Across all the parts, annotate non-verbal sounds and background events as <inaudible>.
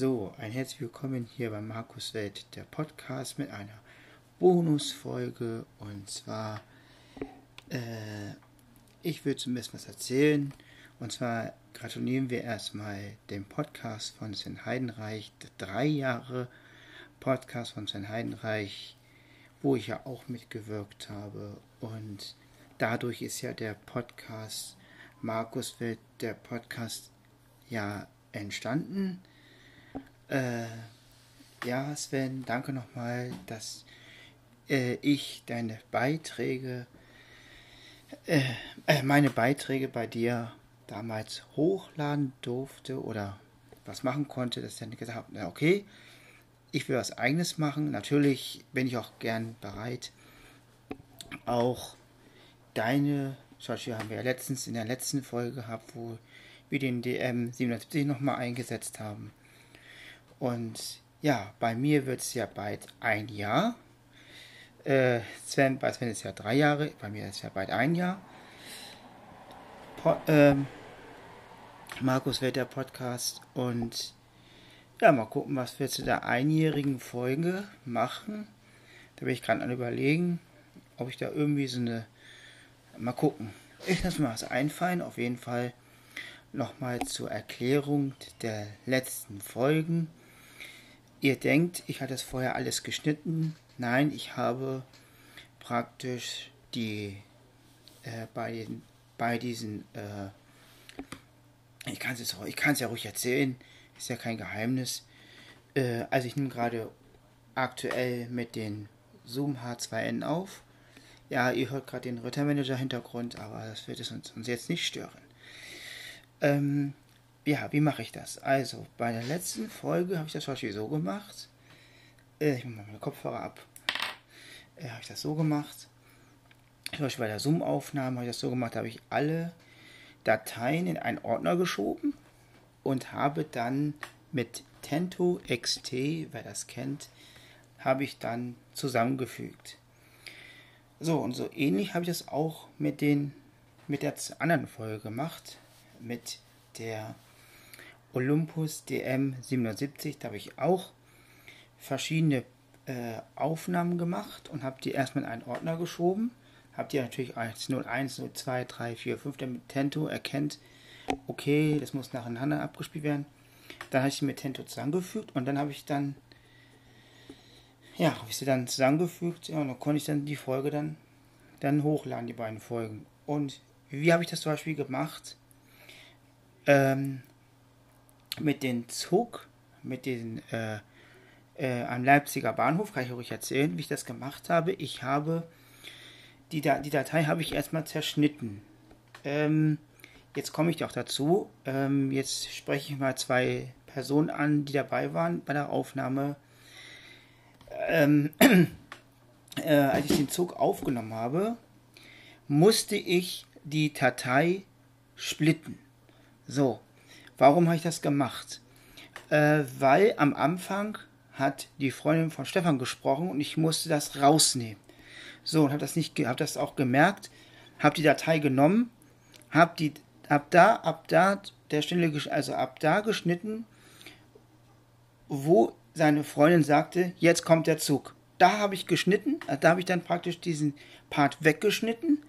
So, ein herzlich willkommen hier bei Markus Welt, der Podcast mit einer Bonusfolge. Und zwar, äh, ich würde bisschen was erzählen. Und zwar gratulieren wir erstmal dem Podcast von Sven Heidenreich, drei Jahre Podcast von Sven Heidenreich, wo ich ja auch mitgewirkt habe. Und dadurch ist ja der Podcast Markus Welt, der Podcast ja entstanden. Äh, ja, Sven, danke nochmal, dass äh, ich deine Beiträge, äh, äh, meine Beiträge bei dir damals hochladen durfte oder was machen konnte, dass ich dann gesagt habe, na okay, ich will was eigenes machen. Natürlich bin ich auch gern bereit, auch deine, zum Beispiel haben wir ja letztens in der letzten Folge gehabt, wo wir den DM 770 nochmal eingesetzt haben. Und ja, bei mir wird es ja bald ein Jahr. Äh, Sven, bei Sven ist ja drei Jahre, bei mir ist ja bald ein Jahr. Po ähm, Markus wird der Podcast und ja, mal gucken, was wir zu der einjährigen Folge machen. Da bin ich gerade an überlegen, ob ich da irgendwie so eine. Mal gucken. Ich lasse mir was einfallen. Auf jeden Fall nochmal zur Erklärung der letzten Folgen. Ihr denkt, ich hatte es vorher alles geschnitten. Nein, ich habe praktisch die äh, bei, den, bei diesen, äh, ich kann es ich kann es ja ruhig erzählen, ist ja kein Geheimnis. Äh, also ich nehme gerade aktuell mit den Zoom H2N auf. Ja, ihr hört gerade den Rittermanager Hintergrund, aber das wird es uns, uns jetzt nicht stören. Ähm, ja, wie mache ich das? Also, bei der letzten Folge habe ich das zum Beispiel so gemacht. Äh, ich mache meine Kopfhörer ab. Äh, habe ich das so gemacht. Zum Beispiel bei der Zoom-Aufnahme habe ich das so gemacht, da habe ich alle Dateien in einen Ordner geschoben und habe dann mit Tento XT, wer das kennt, habe ich dann zusammengefügt. So, und so ähnlich habe ich das auch mit, den, mit der anderen Folge gemacht mit der Olympus DM 770. Da habe ich auch verschiedene äh, Aufnahmen gemacht und habe die erstmal in einen Ordner geschoben. Habe die natürlich als 01, 02, 3, 4, 5, damit Tento erkennt, okay, das muss nacheinander abgespielt werden. Dann habe ich sie mit Tento zusammengefügt und dann habe ich dann, ja, habe ich sie dann zusammengefügt ja, und dann konnte ich dann die Folge dann, dann hochladen, die beiden Folgen. Und wie habe ich das zum Beispiel gemacht? ähm, mit dem Zug, mit den äh, äh, am Leipziger Bahnhof, kann ich euch erzählen, wie ich das gemacht habe. Ich habe die, da die Datei habe ich erstmal zerschnitten. Ähm, jetzt komme ich auch dazu. Ähm, jetzt spreche ich mal zwei Personen an, die dabei waren bei der Aufnahme. Ähm, <clears throat> äh, als ich den Zug aufgenommen habe, musste ich die Datei splitten. So, warum habe ich das gemacht? Äh, weil am Anfang hat die Freundin von Stefan gesprochen und ich musste das rausnehmen. So, und habe das nicht, habe das auch gemerkt, habe die Datei genommen, habe die, ab da, ab da der Stelle, also ab da geschnitten, wo seine Freundin sagte, jetzt kommt der Zug. Da habe ich geschnitten, da habe ich dann praktisch diesen Part weggeschnitten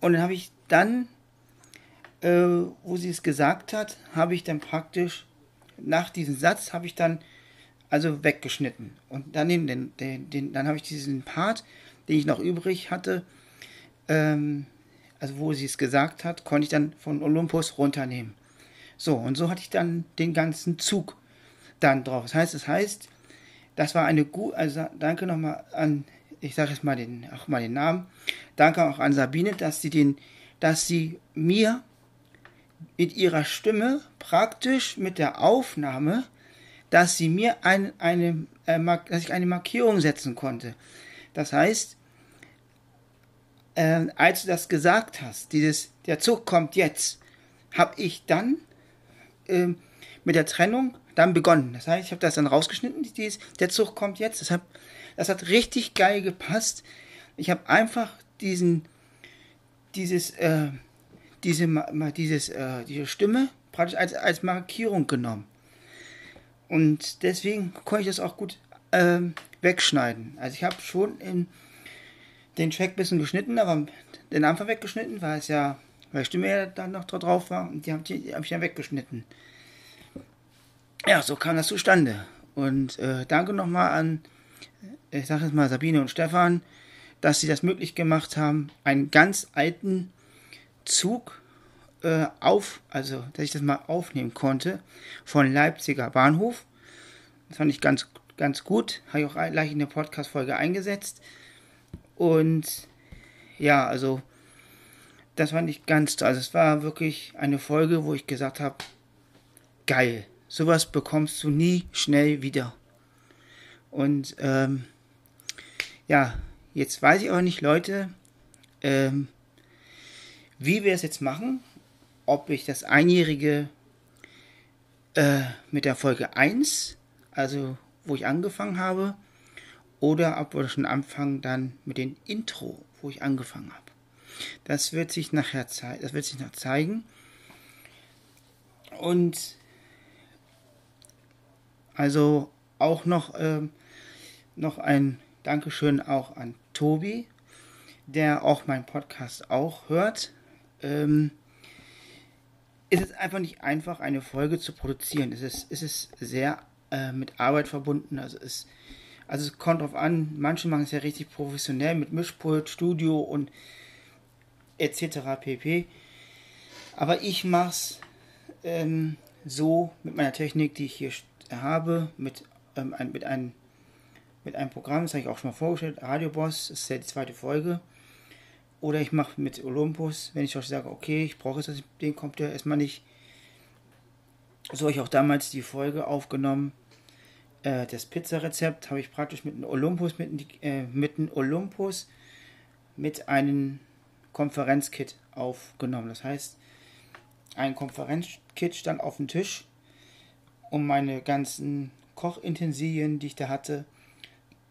und dann habe ich dann äh, wo sie es gesagt hat, habe ich dann praktisch nach diesem Satz habe ich dann also weggeschnitten und dann den, den, den, dann habe ich diesen Part, den ich noch übrig hatte, ähm, also wo sie es gesagt hat, konnte ich dann von Olympus runternehmen. So und so hatte ich dann den ganzen Zug dann drauf. Das heißt, das heißt, das war eine gute, also danke nochmal an, ich sage jetzt mal den, auch mal den Namen, danke auch an Sabine, dass sie den, dass sie mir mit ihrer Stimme praktisch mit der Aufnahme, dass sie mir ein, eine, äh, dass ich eine Markierung setzen konnte. Das heißt, äh, als du das gesagt hast, dieses, der Zug kommt jetzt, habe ich dann äh, mit der Trennung dann begonnen. Das heißt, ich habe das dann rausgeschnitten, dieses, der Zug kommt jetzt. Das hat, das hat richtig geil gepasst. Ich habe einfach diesen, dieses, äh, diese, dieses, äh, diese Stimme praktisch als, als Markierung genommen. Und deswegen konnte ich das auch gut ähm, wegschneiden. Also ich habe schon in den Track ein bisschen geschnitten, aber den Anfang weggeschnitten, weil es ja, weil die Stimme ja dann noch drauf war und die habe hab ich dann weggeschnitten. Ja, so kam das zustande. Und äh, danke nochmal an, ich sage jetzt mal Sabine und Stefan, dass sie das möglich gemacht haben, einen ganz alten Zug äh, auf, also dass ich das mal aufnehmen konnte von Leipziger Bahnhof. Das fand ich ganz, ganz gut. Habe ich auch gleich in der Podcast-Folge eingesetzt. Und ja, also das fand ich ganz toll. Also es war wirklich eine Folge, wo ich gesagt habe, geil, sowas bekommst du nie schnell wieder. Und ähm, ja, jetzt weiß ich aber nicht, Leute, ähm, wie wir es jetzt machen. Ob ich das Einjährige äh, mit der Folge 1, also wo ich angefangen habe, oder ob wir schon anfangen dann mit dem Intro, wo ich angefangen habe. Das wird sich nachher zeigen. Das wird sich noch zeigen. Und also auch noch, ähm, noch ein Dankeschön auch an Tobi, der auch meinen Podcast auch hört. Ähm, es ist einfach nicht einfach, eine Folge zu produzieren. Es ist, es sehr äh, mit Arbeit verbunden. Also es, also es kommt drauf an, manche machen es ja richtig professionell mit Mischpult, Studio und etc. pp. Aber ich mache es ähm, so mit meiner Technik, die ich hier habe, mit, ähm, ein, mit, einem, mit einem Programm, das habe ich auch schon mal vorgestellt, Radio Boss, das ist ja die zweite Folge. Oder ich mache mit Olympus, wenn ich euch sage, okay, ich brauche jetzt den ja erstmal nicht. So habe ich auch damals die Folge aufgenommen. Äh, das Pizzarezept habe ich praktisch mit einem Olympus, mit, äh, mit einem Olympus mit einem Konferenzkit aufgenommen. Das heißt, ein Konferenzkit stand auf dem Tisch und meine ganzen Kochintensilien, die ich da hatte,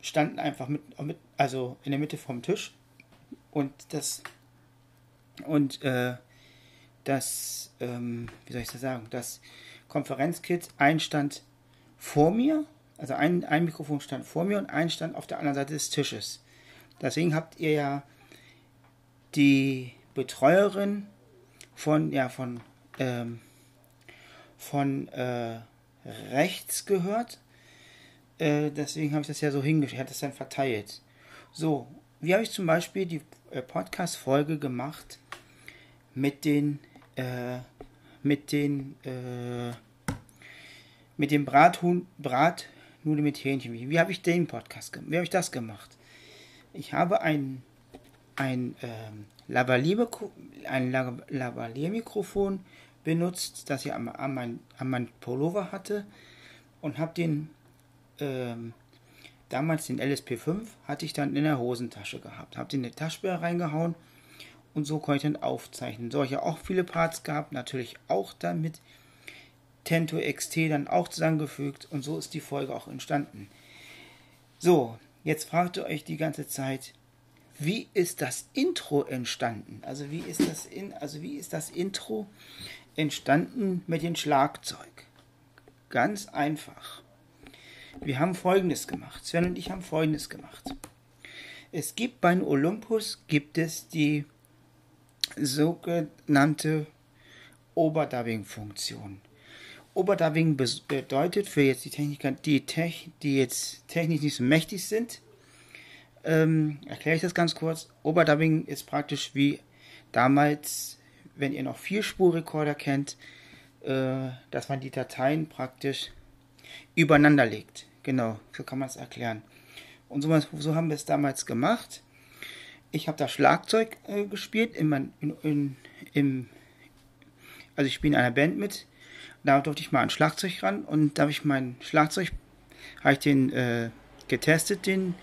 standen einfach mit also in der Mitte vom Tisch und das und äh, das ähm, wie soll ich das sagen das Konferenzkit ein stand vor mir also ein, ein Mikrofon stand vor mir und ein stand auf der anderen Seite des Tisches deswegen habt ihr ja die Betreuerin von, ja, von, ähm, von äh, rechts gehört. Äh, deswegen habe ich das ja so hingestellt, hat das dann verteilt. So, wie habe ich zum Beispiel die äh, Podcast-Folge gemacht mit den, äh, mit den, äh, mit dem Brathuhn, Bratnudeln mit Hähnchen. Wie, habe ich den Podcast gemacht? Wie habe ich das gemacht? Ich habe einen ein ähm, Lavalier-Mikrofon benutzt, das ich an, an, mein, an mein Pullover hatte und habe den ähm, damals den LSP5 hatte ich dann in der Hosentasche gehabt, habe den in die Taschenbär reingehauen und so konnte ich dann aufzeichnen. So, ich habe auch viele Parts gehabt, natürlich auch dann mit Tento XT dann auch zusammengefügt und so ist die Folge auch entstanden. So, jetzt fragt ihr euch die ganze Zeit, wie ist das Intro entstanden? Also wie ist das in, also wie ist das Intro entstanden mit dem Schlagzeug? Ganz einfach. Wir haben folgendes gemacht. Sven und ich haben folgendes gemacht. Es gibt beim Olympus gibt es die sogenannte Overdubbing-Funktion. Overdubbing bedeutet für jetzt die Techniker, die, Tech, die jetzt technisch nicht so mächtig sind, ähm, erkläre ich das ganz kurz. Overdubbing ist praktisch wie damals, wenn ihr noch Vierspurrekorder kennt, äh, dass man die Dateien praktisch übereinander legt. Genau, so kann man es erklären. Und so, so, haben wir es damals gemacht. Ich habe da Schlagzeug äh, gespielt, in in, in, im, also ich spiele in einer Band mit. Da durfte ich mal ein Schlagzeug ran und da habe ich mein Schlagzeug, habe ich den äh, getestet, den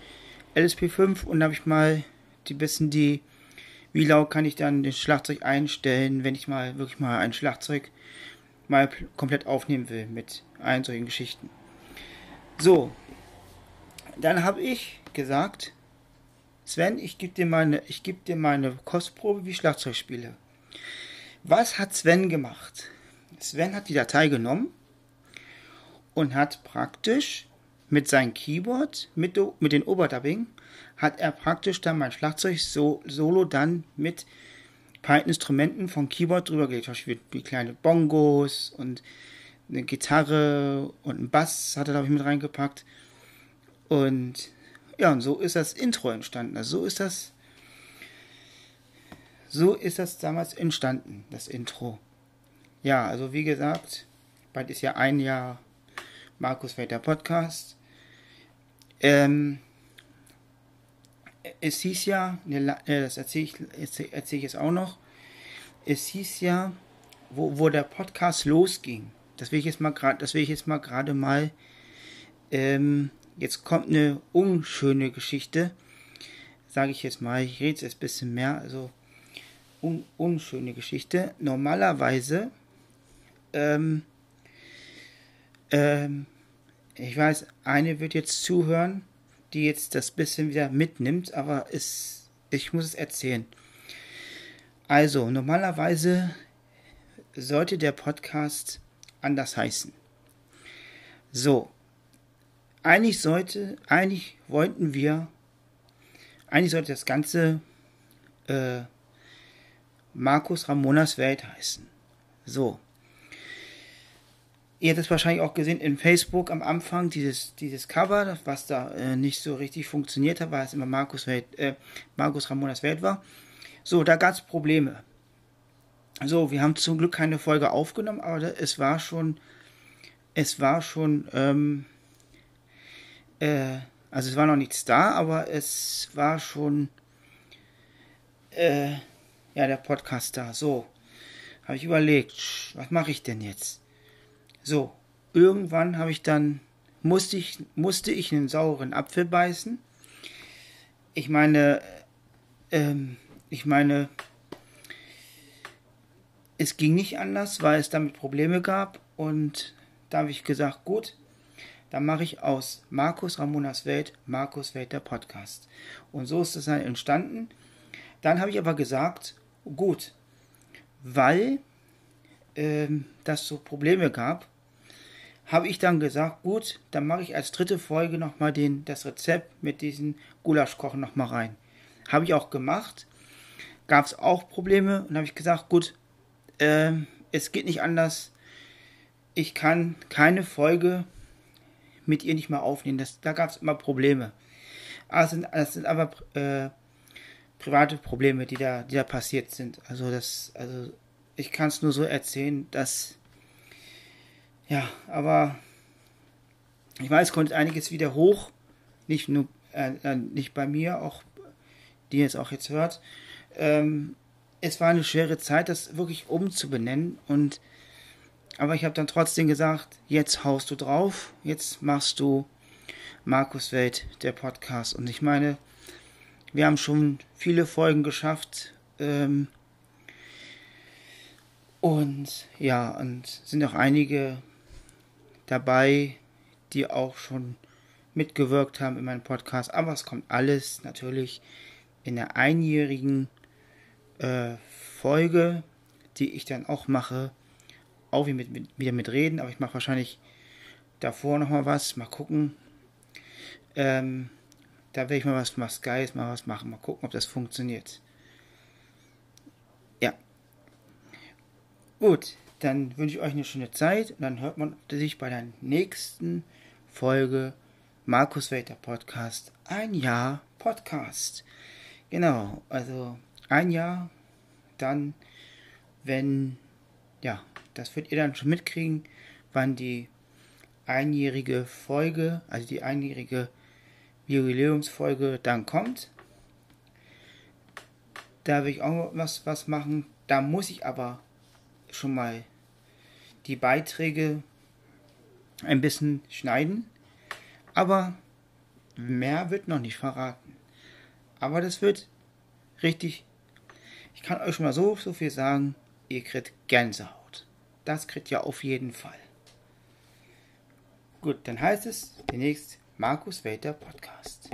LSP5 und habe ich mal die bisschen die, wie laut kann ich dann das Schlagzeug einstellen, wenn ich mal wirklich mal ein Schlagzeug mal komplett aufnehmen will mit allen solchen Geschichten. So, dann habe ich gesagt, Sven, ich gebe dir meine, ich gebe dir meine Kostprobe, wie Schlagzeug spiele. Was hat Sven gemacht? Sven hat die Datei genommen und hat praktisch mit seinem Keyboard, mit, mit den Overdubbing, hat er praktisch dann mein Schlagzeug so, solo dann mit paar Instrumenten vom Keyboard drüber gelegt. Zum Beispiel wie kleine Bongos und eine Gitarre und ein Bass hat er, glaube ich, mit reingepackt. Und ja, und so ist das Intro entstanden. Also so ist das. So ist das damals entstanden, das Intro. Ja, also wie gesagt, bald ist ja ein Jahr Markus Weiter Podcast. Ähm, es hieß ja, das erzähle ich, erzähl ich jetzt auch noch, es hieß ja, wo, wo der Podcast losging, das will ich jetzt mal gerade, das will ich jetzt mal gerade mal, ähm, jetzt kommt eine unschöne Geschichte, sage ich jetzt mal, ich rede jetzt ein bisschen mehr, also un, unschöne Geschichte. Normalerweise, ähm, ähm, ich weiß, eine wird jetzt zuhören, die jetzt das bisschen wieder mitnimmt, aber es, ich muss es erzählen. Also, normalerweise sollte der Podcast anders heißen. So, eigentlich sollte, eigentlich wollten wir, eigentlich sollte das Ganze äh, Markus Ramonas Welt heißen. So, Ihr habt es wahrscheinlich auch gesehen in Facebook am Anfang, dieses, dieses Cover, was da äh, nicht so richtig funktioniert hat, weil es immer Markus, Welt, äh, Markus Ramonas Welt war. So, da gab es Probleme. So, wir haben zum Glück keine Folge aufgenommen, aber es war schon, es war schon, ähm, äh, also es war noch nichts da, aber es war schon, äh, ja, der Podcast da. So, habe ich überlegt, was mache ich denn jetzt? So, irgendwann habe ich dann, musste ich, musste ich einen sauren Apfel beißen. Ich meine, ähm, ich meine, es ging nicht anders, weil es damit Probleme gab und da habe ich gesagt, gut, dann mache ich aus Markus Ramonas Welt Markus Welt der Podcast. Und so ist es dann entstanden. Dann habe ich aber gesagt, gut, weil ähm, das so Probleme gab, habe ich dann gesagt, gut, dann mache ich als dritte Folge nochmal das Rezept mit diesen Gulaschkochen nochmal rein. Habe ich auch gemacht. Gab es auch Probleme und habe ich gesagt, gut, äh, es geht nicht anders. Ich kann keine Folge mit ihr nicht mehr aufnehmen. Das, da gab es immer Probleme. Aber das sind, das sind aber äh, private Probleme, die da, die da passiert sind. Also das, also ich kann es nur so erzählen, dass ja, aber ich weiß, kommt einiges wieder hoch. Nicht nur, äh, äh, nicht bei mir, auch die jetzt auch jetzt hört. Ähm, es war eine schwere Zeit, das wirklich umzubenennen und aber ich habe dann trotzdem gesagt, jetzt haust du drauf, jetzt machst du Markus Welt, der Podcast. Und ich meine, wir haben schon viele Folgen geschafft. Ähm, und ja, und sind auch einige dabei, die auch schon mitgewirkt haben in meinem Podcast. Aber es kommt alles natürlich in der einjährigen äh, Folge, die ich dann auch mache. Auch wieder mit, wieder mit reden, aber ich mache wahrscheinlich davor nochmal was. Mal gucken. Ähm, da werde ich mal was, was Geiles, mal was machen. Mal gucken, ob das funktioniert. Ja. Gut dann wünsche ich euch eine schöne Zeit und dann hört man sich bei der nächsten Folge Markus Welter Podcast. Ein Jahr Podcast. Genau, also ein Jahr, dann, wenn, ja, das werdet ihr dann schon mitkriegen, wann die einjährige Folge, also die einjährige Jubiläumsfolge dann kommt. Da will ich auch was, was machen. Da muss ich aber schon mal die Beiträge ein bisschen schneiden, aber mehr wird noch nicht verraten. Aber das wird richtig. Ich kann euch schon mal so, so viel sagen, ihr kriegt Gänsehaut. Das kriegt ihr auf jeden Fall. Gut, dann heißt es demnächst Markus Welter Podcast.